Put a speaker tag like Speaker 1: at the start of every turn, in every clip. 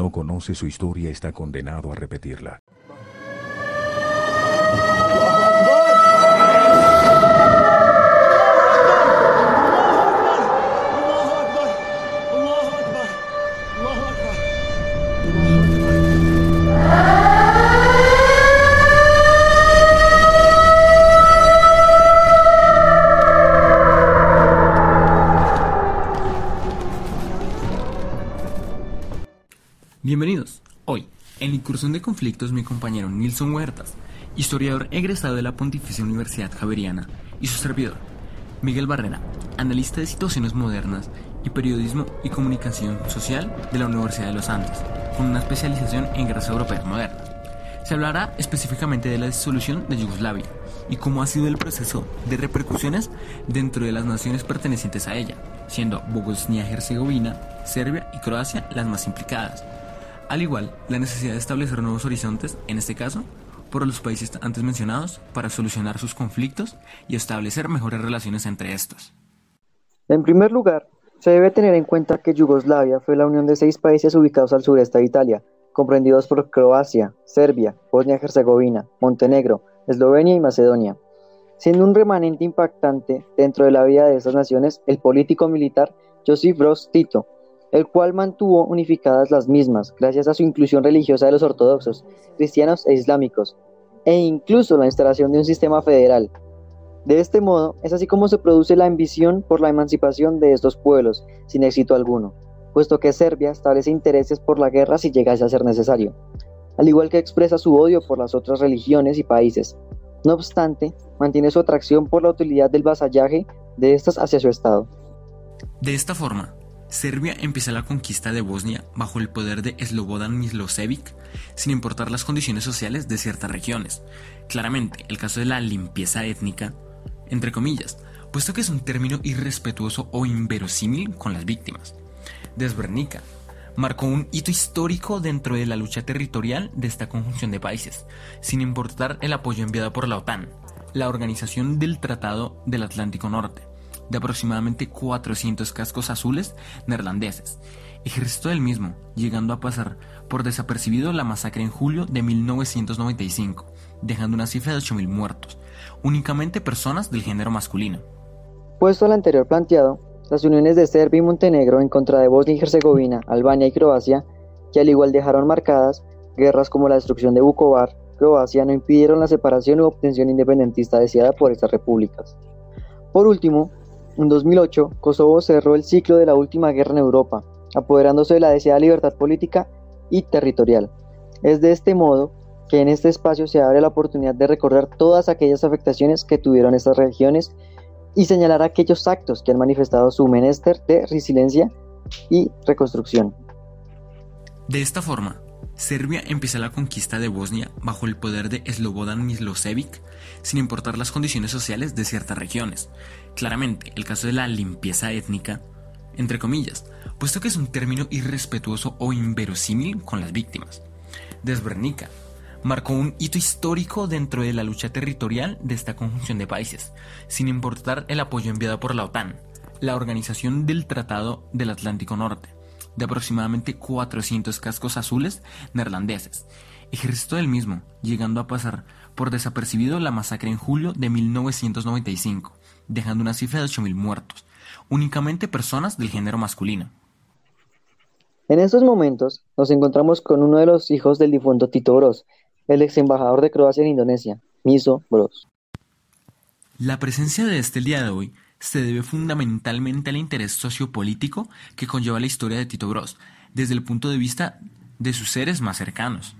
Speaker 1: no conoce su historia está condenado a repetirla.
Speaker 2: Incursión de Conflictos, mi compañero Nilson Huertas, historiador egresado de la Pontificia Universidad Javeriana, y su servidor, Miguel Barrera, analista de situaciones modernas y periodismo y comunicación social de la Universidad de los Andes, con una especialización en guerras europeas modernas. Se hablará específicamente de la disolución de Yugoslavia y cómo ha sido el proceso de repercusiones dentro de las naciones pertenecientes a ella, siendo Bosnia-Herzegovina, Serbia y Croacia las más implicadas al igual, la necesidad de establecer nuevos horizontes, en este caso, por los países antes mencionados, para solucionar sus conflictos y establecer mejores relaciones entre estos.
Speaker 3: En primer lugar, se debe tener en cuenta que Yugoslavia fue la unión de seis países ubicados al sureste de Italia, comprendidos por Croacia, Serbia, Bosnia-Herzegovina, Montenegro, Eslovenia y Macedonia. Siendo un remanente impactante dentro de la vida de estas naciones el político militar Josip Broz Tito, el cual mantuvo unificadas las mismas gracias a su inclusión religiosa de los ortodoxos, cristianos e islámicos, e incluso la instalación de un sistema federal. De este modo, es así como se produce la ambición por la emancipación de estos pueblos, sin éxito alguno, puesto que Serbia establece intereses por la guerra si llegase a ser necesario, al igual que expresa su odio por las otras religiones y países. No obstante, mantiene su atracción por la utilidad del vasallaje de estas hacia su Estado.
Speaker 2: De esta forma, Serbia empieza la conquista de Bosnia bajo el poder de Slobodan Milosevic, sin importar las condiciones sociales de ciertas regiones. Claramente, el caso de la limpieza étnica, entre comillas, puesto que es un término irrespetuoso o inverosímil con las víctimas. Desbernica marcó un hito histórico dentro de la lucha territorial de esta conjunción de países, sin importar el apoyo enviado por la OTAN, la Organización del Tratado del Atlántico Norte, de aproximadamente 400 cascos azules neerlandeses. Ejército del mismo, llegando a pasar por desapercibido la masacre en julio de 1995, dejando una cifra de 8.000 muertos, únicamente personas del género masculino.
Speaker 3: Puesto al anterior planteado, las uniones de Serbia y Montenegro en contra de Bosnia y Herzegovina, Albania y Croacia, que al igual dejaron marcadas guerras como la destrucción de Vukovar, Croacia no impidieron la separación u obtención independentista deseada por estas repúblicas. Por último, en 2008, Kosovo cerró el ciclo de la última guerra en Europa, apoderándose de la deseada libertad política y territorial. Es de este modo que en este espacio se abre la oportunidad de recorrer todas aquellas afectaciones que tuvieron estas regiones y señalar aquellos actos que han manifestado su menester de resiliencia y reconstrucción.
Speaker 2: De esta forma, Serbia empieza la conquista de Bosnia bajo el poder de Slobodan Milosevic, sin importar las condiciones sociales de ciertas regiones. Claramente, el caso de la limpieza étnica, entre comillas, puesto que es un término irrespetuoso o inverosímil con las víctimas. Desbernica marcó un hito histórico dentro de la lucha territorial de esta conjunción de países, sin importar el apoyo enviado por la OTAN, la Organización del Tratado del Atlántico Norte, de aproximadamente 400 cascos azules neerlandeses, ejército del mismo, llegando a pasar por desapercibido la masacre en julio de 1995, dejando una cifra de 8.000 muertos, únicamente personas del género masculino.
Speaker 3: En estos momentos nos encontramos con uno de los hijos del difunto Tito Bros, el ex embajador de Croacia en Indonesia, Miso Bros.
Speaker 2: La presencia de este el día de hoy se debe fundamentalmente al interés sociopolítico que conlleva la historia de Tito Bros, desde el punto de vista de sus seres más cercanos.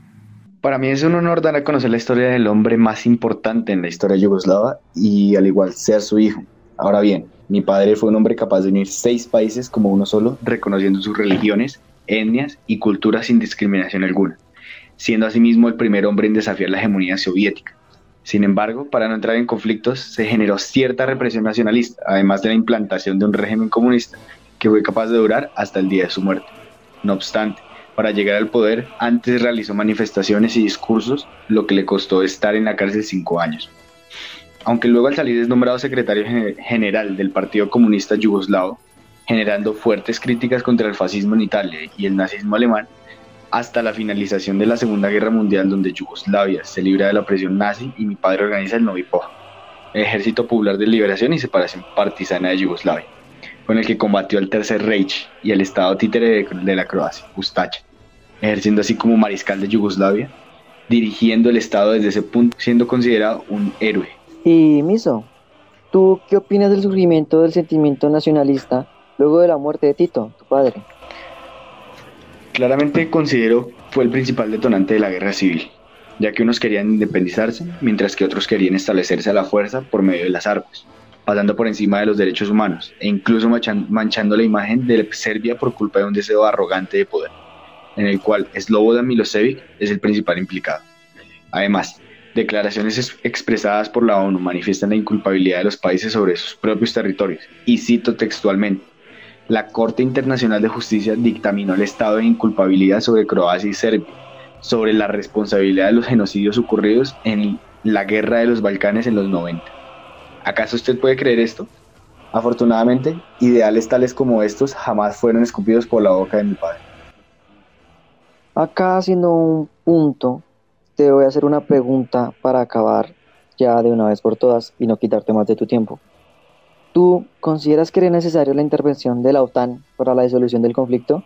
Speaker 4: Para mí es un honor dar a conocer la historia del hombre más importante en la historia yugoslava y al igual ser su hijo. Ahora bien, mi padre fue un hombre capaz de unir seis países como uno solo, reconociendo sus religiones, etnias y culturas sin discriminación alguna, siendo asimismo el primer hombre en desafiar la hegemonía soviética. Sin embargo, para no entrar en conflictos, se generó cierta represión nacionalista, además de la implantación de un régimen comunista que fue capaz de durar hasta el día de su muerte. No obstante, para llegar al poder, antes realizó manifestaciones y discursos, lo que le costó estar en la cárcel cinco años. Aunque luego al salir es nombrado secretario general del Partido Comunista Yugoslavo, generando fuertes críticas contra el fascismo en Italia y el nazismo alemán, hasta la finalización de la Segunda Guerra Mundial donde Yugoslavia se libra de la presión nazi y mi padre organiza el Novipo, el Ejército Popular de Liberación y Separación Partisana de Yugoslavia, con el que combatió al Tercer Reich y al Estado títere de, la Croacia, Ustacha, ejerciendo así como mariscal de Yugoslavia, dirigiendo el Estado desde ese punto, siendo considerado un héroe.
Speaker 3: Y Miso, ¿tú qué opinas del surgimiento del sentimiento nacionalista luego de la muerte de Tito, tu padre?
Speaker 4: Claramente considero fue el principal detonante de la guerra civil, ya que unos querían independizarse, mientras que otros querían establecerse a la fuerza por medio de las armas, pasando por encima de los derechos humanos e incluso manchando la imagen de Serbia por culpa de un deseo arrogante de poder, en el cual Slobodan Milosevic es el principal implicado. Además, declaraciones expresadas por la ONU manifiestan la inculpabilidad de los países sobre sus propios territorios, y cito textualmente, la Corte Internacional de Justicia dictaminó el estado de inculpabilidad sobre Croacia y Serbia, sobre la responsabilidad de los genocidios ocurridos en la guerra de los Balcanes en los 90. ¿Acaso usted puede creer esto? Afortunadamente, ideales tales como estos jamás fueron escupidos por la boca de mi padre.
Speaker 3: Acá haciendo un punto, te voy a hacer una pregunta para acabar ya de una vez por todas y no quitarte más de tu tiempo. ¿Tú consideras que era necesaria la intervención de la OTAN para la disolución del conflicto?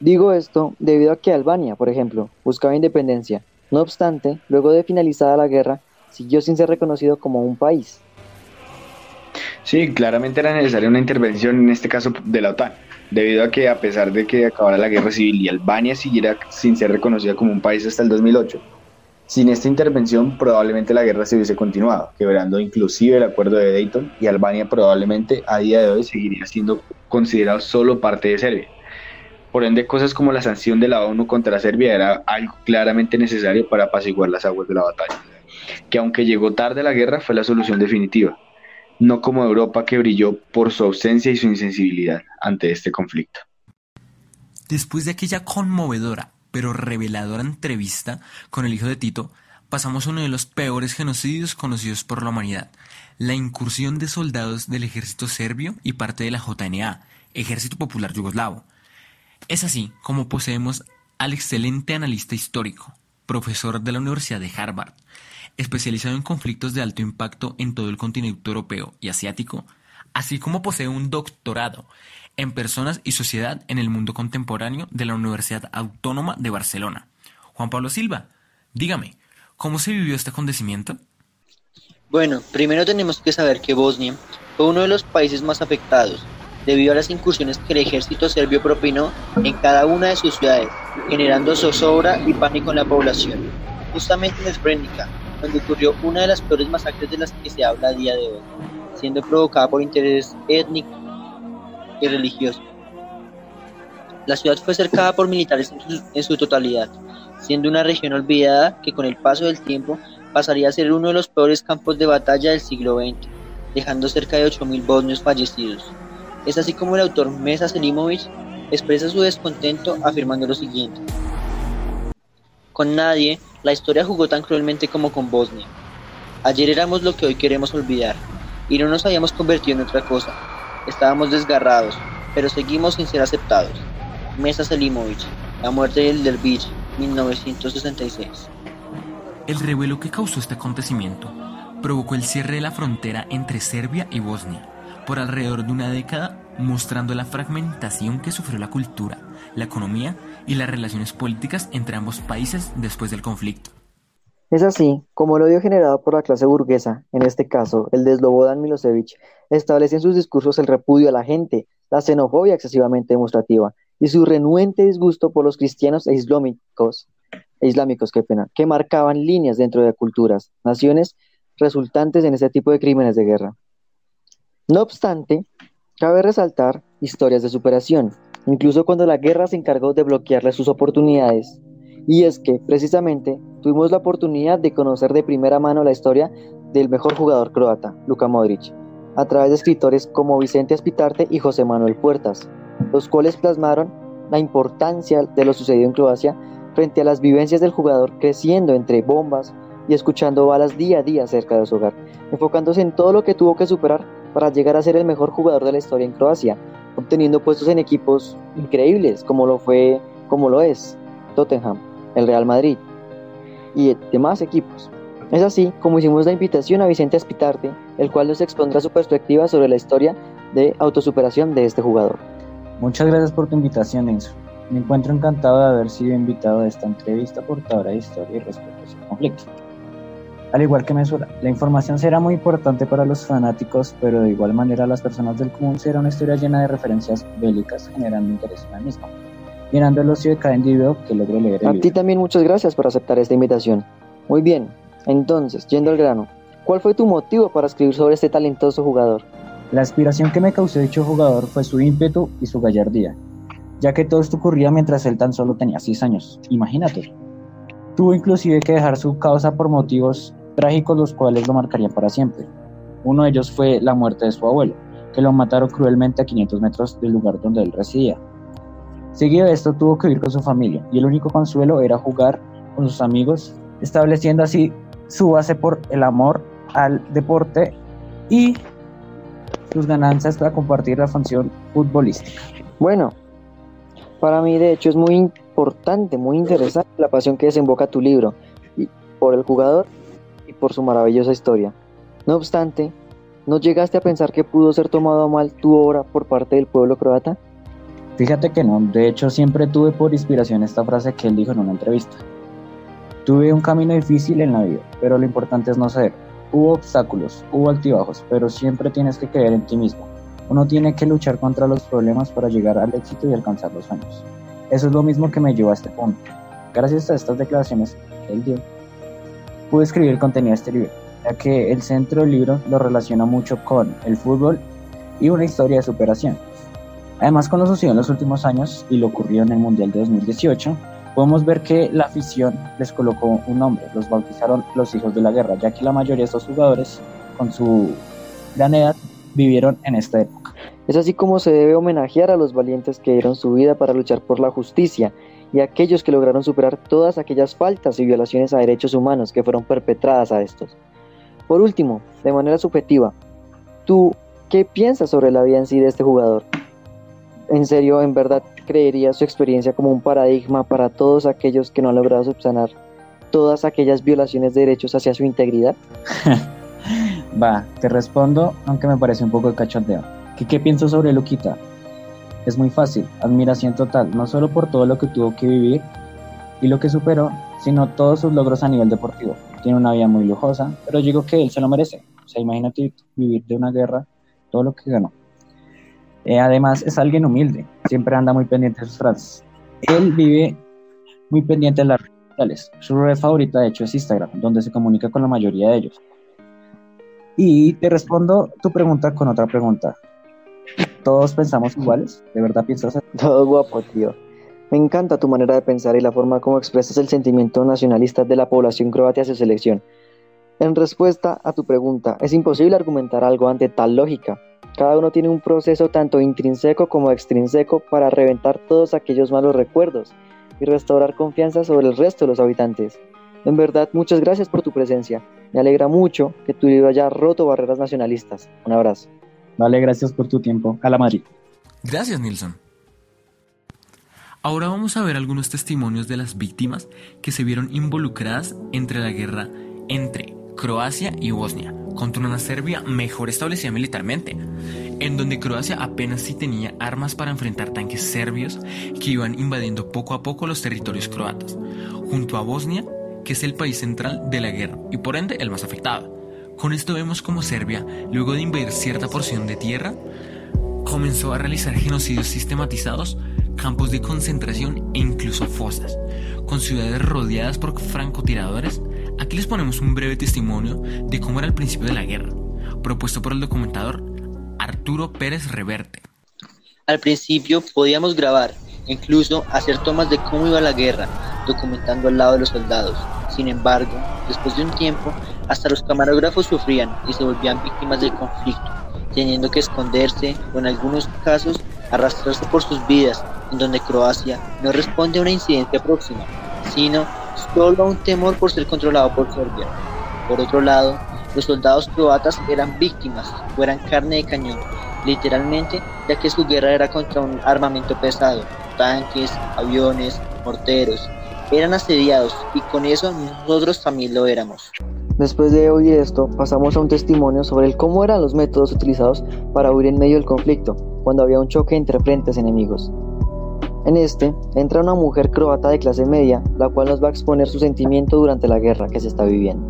Speaker 3: Digo esto debido a que Albania, por ejemplo, buscaba independencia. No obstante, luego de finalizada la guerra, siguió sin ser reconocido como un país.
Speaker 4: Sí, claramente era necesaria una intervención, en este caso de la OTAN, debido a que a pesar de que acabara la guerra civil y Albania siguiera sin ser reconocida como un país hasta el 2008, sin esta intervención probablemente la guerra se hubiese continuado, quebrando inclusive el acuerdo de Dayton y Albania probablemente a día de hoy seguiría siendo considerado solo parte de Serbia. Por ende, cosas como la sanción de la ONU contra Serbia era algo claramente necesario para apaciguar las aguas de la batalla, que aunque llegó tarde la guerra fue la solución definitiva, no como Europa que brilló por su ausencia y su insensibilidad ante este conflicto.
Speaker 2: Después de aquella conmovedora pero reveladora entrevista con el hijo de Tito, pasamos a uno de los peores genocidios conocidos por la humanidad, la incursión de soldados del ejército serbio y parte de la JNA, Ejército Popular Yugoslavo. Es así como poseemos al excelente analista histórico, profesor de la Universidad de Harvard, especializado en conflictos de alto impacto en todo el continente europeo y asiático, así como posee un doctorado en Personas y Sociedad en el Mundo Contemporáneo de la Universidad Autónoma de Barcelona. Juan Pablo Silva, dígame, ¿cómo se vivió este acontecimiento?
Speaker 5: Bueno, primero tenemos que saber que Bosnia fue uno de los países más afectados debido a las incursiones que el ejército serbio propinó en cada una de sus ciudades, generando zozobra y pánico en la población. Justamente en Srebrenica, donde ocurrió una de las peores masacres de las que se habla a día de hoy, siendo provocada por intereses étnicos y religioso. La ciudad fue cercada por militares en su, totalidad, siendo una región olvidada que con el paso del tiempo pasaría a ser uno de los peores campos de batalla del siglo XX, dejando cerca de 8.000 bosnios fallecidos. Es así como el autor Mesa Selimovic expresa su descontento afirmando lo siguiente. Con nadie, la historia jugó tan cruelmente como con Bosnia. Ayer éramos lo que hoy queremos olvidar, y no nos habíamos convertido en otra cosa, Estábamos desgarrados, pero seguimos sin ser aceptados. Mesa Selimovic, La muerte del Dervish, 1966.
Speaker 2: El revuelo que causó este acontecimiento provocó el cierre de la frontera entre Serbia y Bosnia por alrededor de una década, mostrando la fragmentación que sufrió la cultura, la economía y las relaciones políticas entre ambos países después del conflicto.
Speaker 3: Es así como el odio generado por la clase burguesa, en este caso el de Slobodan Milosevic, establece en sus discursos el repudio a la gente, la xenofobia excesivamente demostrativa y su renuente disgusto por los cristianos e islámicos, e islámicos que marcaban líneas dentro de culturas, naciones resultantes en este tipo de crímenes de guerra. No obstante, cabe resaltar historias de superación, incluso cuando la guerra se encargó de bloquearle sus oportunidades. Y es que, precisamente, tuvimos la oportunidad de conocer de primera mano la historia del mejor jugador croata, Luka Modric, a través de escritores como Vicente Aspitarte y José Manuel Puertas, los cuales plasmaron la importancia de lo sucedido en Croacia frente a las vivencias del jugador creciendo entre bombas y escuchando balas día a día cerca de su hogar, enfocándose en todo lo que tuvo que superar para llegar a ser el mejor jugador de la historia en Croacia, obteniendo puestos en equipos increíbles como lo fue, como lo es Tottenham, el Real Madrid y demás equipos. Es así como hicimos la invitación a Vicente Aspitarte, el cual nos expondrá su perspectiva sobre la historia de autosuperación de este jugador.
Speaker 6: Muchas gracias por tu invitación, Enzo. Me encuentro encantado de haber sido invitado a esta entrevista portadora de historia y respeto a conflicto. Al igual que Mesura, la información será muy importante para los fanáticos, pero de igual manera las personas del común será una historia llena de referencias bélicas, generando interés en la misma. Mirando el ocio de cada individuo que logre leer el
Speaker 3: A
Speaker 6: libro.
Speaker 3: ti también muchas gracias por aceptar esta invitación. Muy bien, entonces, yendo al grano, ¿cuál fue tu motivo para escribir sobre este talentoso jugador?
Speaker 6: La aspiración que me causó dicho jugador fue su ímpetu y su gallardía, ya que todo esto ocurría mientras él tan solo tenía 6 años. Imagínate. Tuvo inclusive que dejar su causa por motivos trágicos los cuales lo marcarían para siempre. Uno de ellos fue la muerte de su abuelo, que lo mataron cruelmente a 500 metros del lugar donde él residía. Seguido de esto tuvo que vivir con su familia y el único consuelo era jugar con sus amigos, estableciendo así su base por el amor al deporte y sus ganancias para compartir la función futbolística.
Speaker 3: Bueno, para mí de hecho es muy importante, muy interesante la pasión que desemboca tu libro y por el jugador por su maravillosa historia. No obstante, ¿no llegaste a pensar que pudo ser tomado a mal tu obra por parte del pueblo croata?
Speaker 6: Fíjate que no, de hecho siempre tuve por inspiración esta frase que él dijo en una entrevista. Tuve un camino difícil en la vida, pero lo importante es no ceder. Hubo obstáculos, hubo altibajos, pero siempre tienes que creer en ti mismo. Uno tiene que luchar contra los problemas para llegar al éxito y alcanzar los sueños. Eso es lo mismo que me llevó a este punto. Gracias a estas declaraciones él dio, pude escribir contenido de este libro, ya que el centro del libro lo relaciona mucho con el fútbol y una historia de superación. Además, con lo sucedido en los últimos años y lo ocurrido en el Mundial de 2018, podemos ver que la afición les colocó un nombre, los bautizaron los hijos de la guerra, ya que la mayoría de estos jugadores, con su gran edad, vivieron en esta época.
Speaker 3: Es así como se debe homenajear a los valientes que dieron su vida para luchar por la justicia y aquellos que lograron superar todas aquellas faltas y violaciones a derechos humanos que fueron perpetradas a estos. Por último, de manera subjetiva, ¿tú qué piensas sobre la vida en sí de este jugador? ¿En serio, en verdad, creerías su experiencia como un paradigma para todos aquellos que no han logrado subsanar todas aquellas violaciones de derechos hacia su integridad?
Speaker 6: Va, te respondo, aunque me parece un poco de cachondeo. ¿Qué, ¿Qué pienso sobre Luquita? Es muy fácil, admiración total, no solo por todo lo que tuvo que vivir y lo que superó, sino todos sus logros a nivel deportivo. Tiene una vida muy lujosa, pero digo que él se lo merece. O sea, imagínate vivir de una guerra, todo lo que ganó. Eh, además, es alguien humilde, siempre anda muy pendiente de sus frases. Él vive muy pendiente de las redes sociales. Su red favorita, de hecho, es Instagram, donde se comunica con la mayoría de ellos. Y te respondo tu pregunta con otra pregunta. ¿Todos pensamos iguales? ¿De verdad piensas?
Speaker 3: Todo guapo, tío. Me encanta tu manera de pensar y la forma como expresas el sentimiento nacionalista de la población croata hacia su selección. En respuesta a tu pregunta, es imposible argumentar algo ante tal lógica. Cada uno tiene un proceso tanto intrínseco como extrínseco para reventar todos aquellos malos recuerdos y restaurar confianza sobre el resto de los habitantes. En verdad, muchas gracias por tu presencia. Me alegra mucho que tu libro haya roto barreras nacionalistas. Un abrazo.
Speaker 6: Vale, gracias por tu tiempo. A la Madrid.
Speaker 2: Gracias, Nilsson. Ahora vamos a ver algunos testimonios de las víctimas que se vieron involucradas entre la guerra entre Croacia y Bosnia contra una Serbia mejor establecida militarmente, en donde Croacia apenas sí tenía armas para enfrentar tanques serbios que iban invadiendo poco a poco los territorios croatas, junto a Bosnia, que es el país central de la guerra y por ende el más afectado. Con esto vemos como Serbia, luego de invadir cierta porción de tierra, comenzó a realizar genocidios sistematizados, campos de concentración e incluso fosas, con ciudades rodeadas por francotiradores. Aquí les ponemos un breve testimonio de cómo era el principio de la guerra, propuesto por el documentador Arturo Pérez Reverte.
Speaker 5: Al principio podíamos grabar, incluso hacer tomas de cómo iba la guerra, documentando al lado de los soldados. Sin embargo, después de un tiempo, hasta los camarógrafos sufrían y se volvían víctimas del conflicto, teniendo que esconderse o en algunos casos arrastrarse por sus vidas, en donde Croacia no responde a una incidencia próxima, sino solo a un temor por ser controlado por Serbia. Por otro lado, los soldados croatas eran víctimas o eran carne de cañón, literalmente, ya que su guerra era contra un armamento pesado, tanques, aviones, morteros, eran asediados y con eso nosotros también lo éramos.
Speaker 3: Después de oír esto, pasamos a un testimonio sobre el cómo eran los métodos utilizados para huir en medio del conflicto, cuando había un choque entre frentes enemigos. En este, entra una mujer croata de clase media, la cual nos va a exponer su sentimiento durante la guerra que se está viviendo.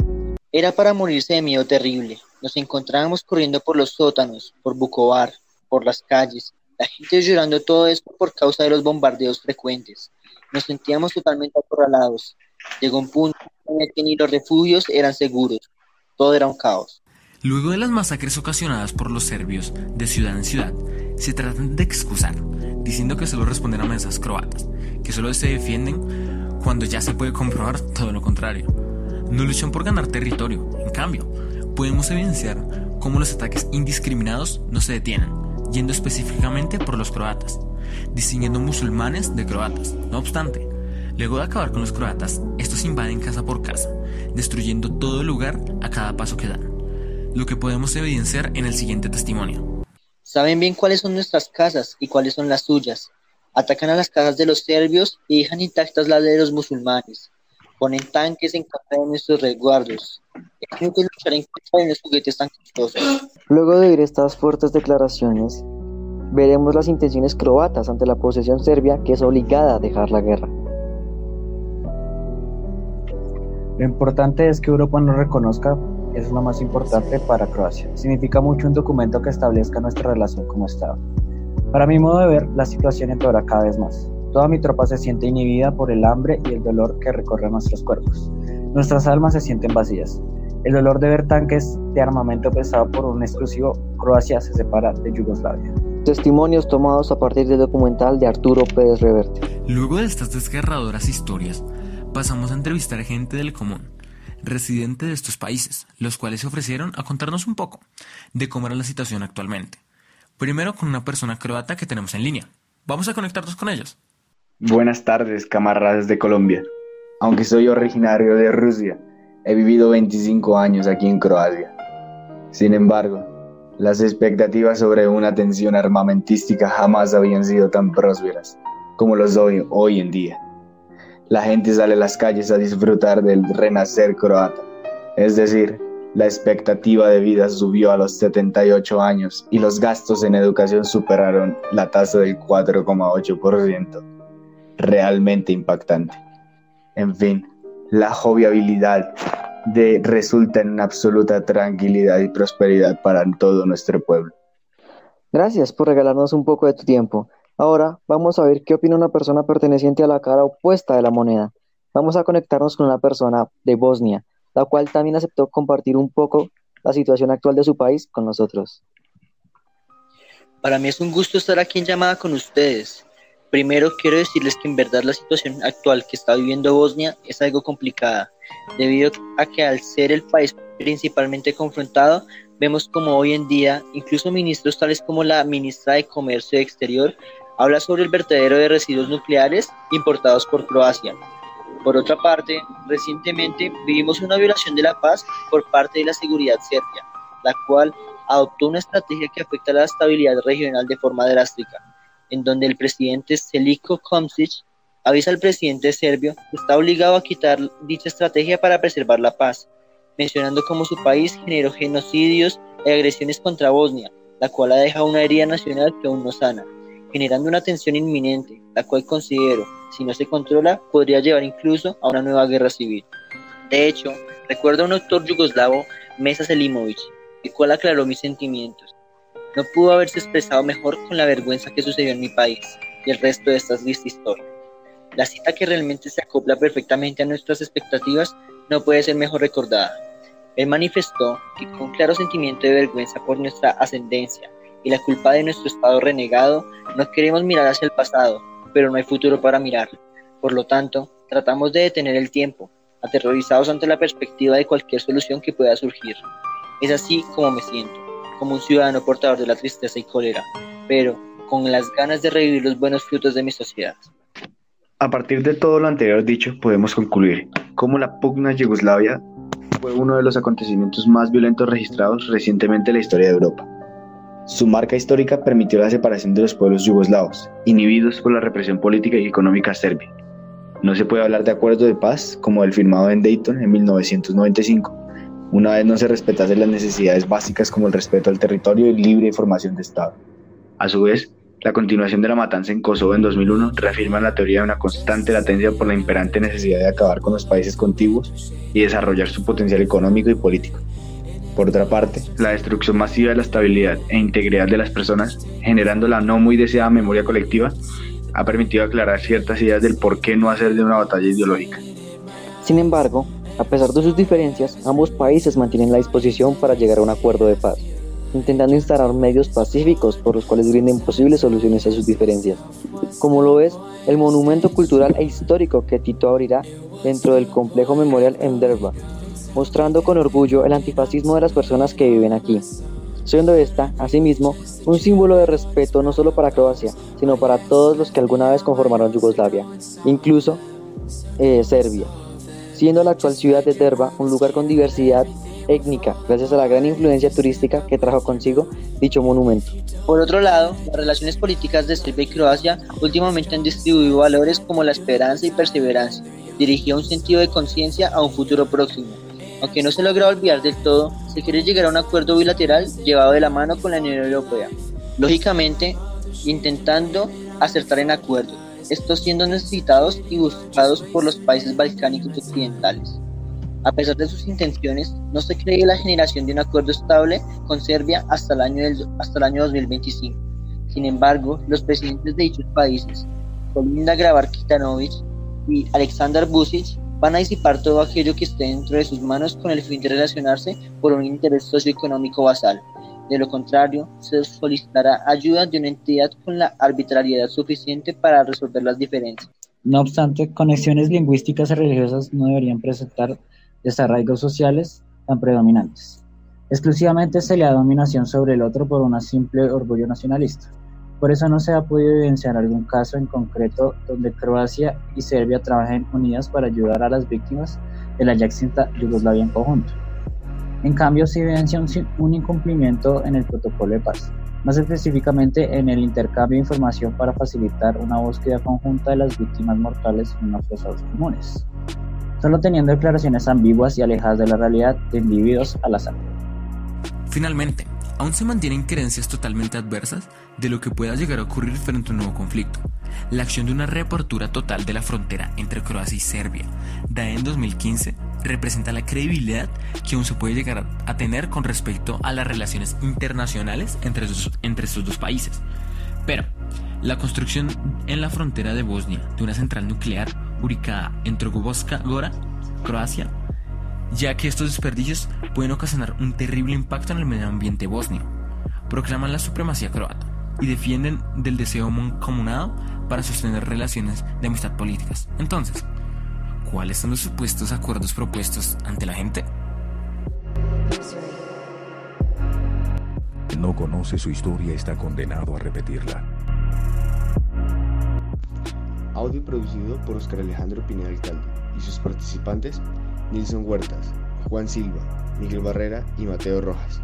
Speaker 5: Era para morirse de miedo terrible. Nos encontrábamos corriendo por los sótanos, por Bukovar, por las calles, la gente llorando todo esto por causa de los bombardeos frecuentes. Nos sentíamos totalmente acorralados. Llegó un punto en el que ni los refugios eran seguros. Todo era un caos.
Speaker 2: Luego de las masacres ocasionadas por los serbios de ciudad en ciudad, se tratan de excusar, diciendo que solo responden a amenazas croatas, que solo se defienden cuando ya se puede comprobar todo lo contrario. No luchan por ganar territorio, en cambio, podemos evidenciar cómo los ataques indiscriminados no se detienen, yendo específicamente por los croatas, distinguiendo musulmanes de croatas. No obstante, luego de acabar con los croatas, estos invaden casa por casa, destruyendo todo el lugar a cada paso que dan, lo que podemos evidenciar en el siguiente testimonio.
Speaker 5: Saben bien cuáles son nuestras casas y cuáles son las suyas. Atacan a las casas de los serbios y dejan intactas las de los musulmanes. Ponen tanques en contra de nuestros resguardos. Es inútil luchar en contra de los juguetes tan costosos.
Speaker 3: Luego de oír estas fuertes declaraciones, veremos las intenciones croatas ante la posesión serbia que es obligada a dejar la guerra.
Speaker 6: Lo importante es que Europa nos reconozca, es lo más importante para Croacia. Significa mucho un documento que establezca nuestra relación como Estado. Para mi modo de ver, la situación empeora cada vez más. Toda mi tropa se siente inhibida por el hambre y el dolor que recorre nuestros cuerpos. Nuestras almas se sienten vacías. El dolor de ver tanques de armamento pesado por un exclusivo Croacia se separa de Yugoslavia.
Speaker 3: Testimonios tomados a partir del documental de Arturo Pérez Reverte.
Speaker 2: Luego de estas desgarradoras historias, pasamos a entrevistar gente del común, residente de estos países, los cuales se ofrecieron a contarnos un poco de cómo era la situación actualmente. Primero con una persona croata que tenemos en línea. Vamos a conectarnos con ellos.
Speaker 4: Buenas tardes, camaradas de Colombia. Aunque soy originario de Rusia, he vivido 25 años aquí en Croacia. Sin embargo, las expectativas sobre una tensión armamentística jamás habían sido tan prósperas como los soy hoy en día. La gente sale a las calles a disfrutar del renacer croata, es decir, la expectativa de vida subió a los 78 años y los gastos en educación superaron la tasa del 4,8%. Realmente impactante. En fin, la jovialidad de, resulta en una absoluta tranquilidad y prosperidad para todo nuestro pueblo.
Speaker 3: Gracias por regalarnos un poco de tu tiempo. Ahora vamos a ver qué opina una persona perteneciente a la cara opuesta de la moneda. Vamos a conectarnos con una persona de Bosnia, la cual también aceptó compartir un poco la situación actual de su país con nosotros.
Speaker 5: Para mí es un gusto estar aquí en llamada con ustedes. Primero quiero decirles que en verdad la situación actual que está viviendo Bosnia es algo complicada, debido a que al ser el país principalmente confrontado, vemos como hoy en día incluso ministros tales como la ministra de Comercio Exterior habla sobre el vertedero de residuos nucleares importados por Croacia. Por otra parte, recientemente vivimos una violación de la paz por parte de la seguridad serbia, la cual adoptó una estrategia que afecta a la estabilidad regional de forma drástica en donde el presidente Seliko Komšić avisa al presidente serbio que está obligado a quitar dicha estrategia para preservar la paz, mencionando cómo su país generó genocidios y agresiones contra Bosnia, la cual ha dejado una herida nacional que aún no sana, generando una tensión inminente, la cual considero, si no se controla, podría llevar incluso a una nueva guerra civil. De hecho, recuerdo a un autor yugoslavo, Mesa Selimovic, el cual aclaró mis sentimientos, no pudo haberse expresado mejor con la vergüenza que sucedió en mi país y el resto de estas listas historias. La cita que realmente se acopla perfectamente a nuestras expectativas no puede ser mejor recordada. Él manifestó que con claro sentimiento de vergüenza por nuestra ascendencia y la culpa de nuestro estado renegado, no queremos mirar hacia el pasado, pero no hay futuro para mirar. Por lo tanto, tratamos de detener el tiempo, aterrorizados ante la perspectiva de cualquier solución que pueda surgir. Es así como me siento como un ciudadano portador de la tristeza y cólera, pero con las ganas de revivir los buenos frutos de mi sociedad.
Speaker 4: A partir de todo lo anterior dicho, podemos concluir cómo la pugna Yugoslavia fue uno de los acontecimientos más violentos registrados recientemente en la historia de Europa. Su marca histórica permitió la separación de los pueblos yugoslavos, inhibidos por la represión política y económica serbia. No se puede hablar de acuerdo de paz como el firmado en Dayton en 1995, una vez no se respetasen las necesidades básicas como el respeto al territorio y libre formación de Estado. A su vez, la continuación de la matanza en Kosovo en 2001 reafirma la teoría de una constante latencia por la imperante necesidad de acabar con los países contiguos y desarrollar su potencial económico y político. Por otra parte, la destrucción masiva de la estabilidad e integridad de las personas, generando la no muy deseada memoria colectiva, ha permitido aclarar ciertas ideas del por qué no hacer de una batalla ideológica.
Speaker 3: Sin embargo, a pesar de sus diferencias, ambos países mantienen la disposición para llegar a un acuerdo de paz, intentando instalar medios pacíficos por los cuales brinden posibles soluciones a sus diferencias, como lo es el monumento cultural e histórico que Tito abrirá dentro del complejo memorial en Derba, mostrando con orgullo el antifascismo de las personas que viven aquí, siendo esta, asimismo, un símbolo de respeto no solo para Croacia, sino para todos los que alguna vez conformaron Yugoslavia, incluso eh, Serbia, siendo la actual ciudad de Derba un lugar con diversidad étnica, gracias a la gran influencia turística que trajo consigo dicho monumento.
Speaker 5: Por otro lado, las relaciones políticas de Serbia y Croacia últimamente han distribuido valores como la esperanza y perseverancia, dirigido un sentido de conciencia a un futuro próximo. Aunque no se logra olvidar del todo, se quiere llegar a un acuerdo bilateral llevado de la mano con la Unión Europea. Lógicamente, intentando acertar en acuerdos, estos siendo necesitados y buscados por los países balcánicos occidentales. A pesar de sus intenciones, no se cree la generación de un acuerdo estable con Serbia hasta el año, hasta el año 2025. Sin embargo, los presidentes de dichos países, Kolinda Grabar-Kitanovic y Aleksandar Vucic, van a disipar todo aquello que esté dentro de sus manos con el fin de relacionarse por un interés socioeconómico basal. De lo contrario, se solicitará ayuda de una entidad con la arbitrariedad suficiente para resolver las diferencias.
Speaker 6: No obstante, conexiones lingüísticas y religiosas no deberían presentar desarraigos sociales tan predominantes. Exclusivamente se le da dominación sobre el otro por un simple orgullo nacionalista. Por eso no se ha podido evidenciar algún caso en concreto donde Croacia y Serbia trabajen unidas para ayudar a las víctimas de la ya extinta Yugoslavia en conjunto. En cambio, se evidencia un, incumplimiento en el protocolo de paz, más específicamente en el intercambio de información para facilitar una búsqueda conjunta de las víctimas mortales en los fosados comunes, solo teniendo declaraciones ambiguas y alejadas de la realidad de individuos al azar.
Speaker 2: Finalmente, aún se mantienen creencias totalmente adversas de lo que pueda llegar a ocurrir frente a un nuevo conflicto. La acción de una reapertura total de la frontera entre Croacia y Serbia, dada en 2015, representa la credibilidad que aún se puede llegar a tener con respecto a las relaciones internacionales entre, entre estos dos países. Pero, la construcción en la frontera de Bosnia de una central nuclear ubicada en Trogobovska Gora, Croacia, ya que estos desperdicios pueden ocasionar un terrible impacto en el medio ambiente bosnio. Proclaman la supremacía croata y defienden del deseo comunado para sostener relaciones de amistad políticas. Entonces, ¿cuáles son los supuestos acuerdos propuestos ante la gente?
Speaker 1: No conoce su historia está condenado a repetirla.
Speaker 7: Audio producido por Oscar Alejandro Pineda Alcalde y sus participantes Nilson Huertas, Juan Silva, Miguel Barrera y Mateo Rojas.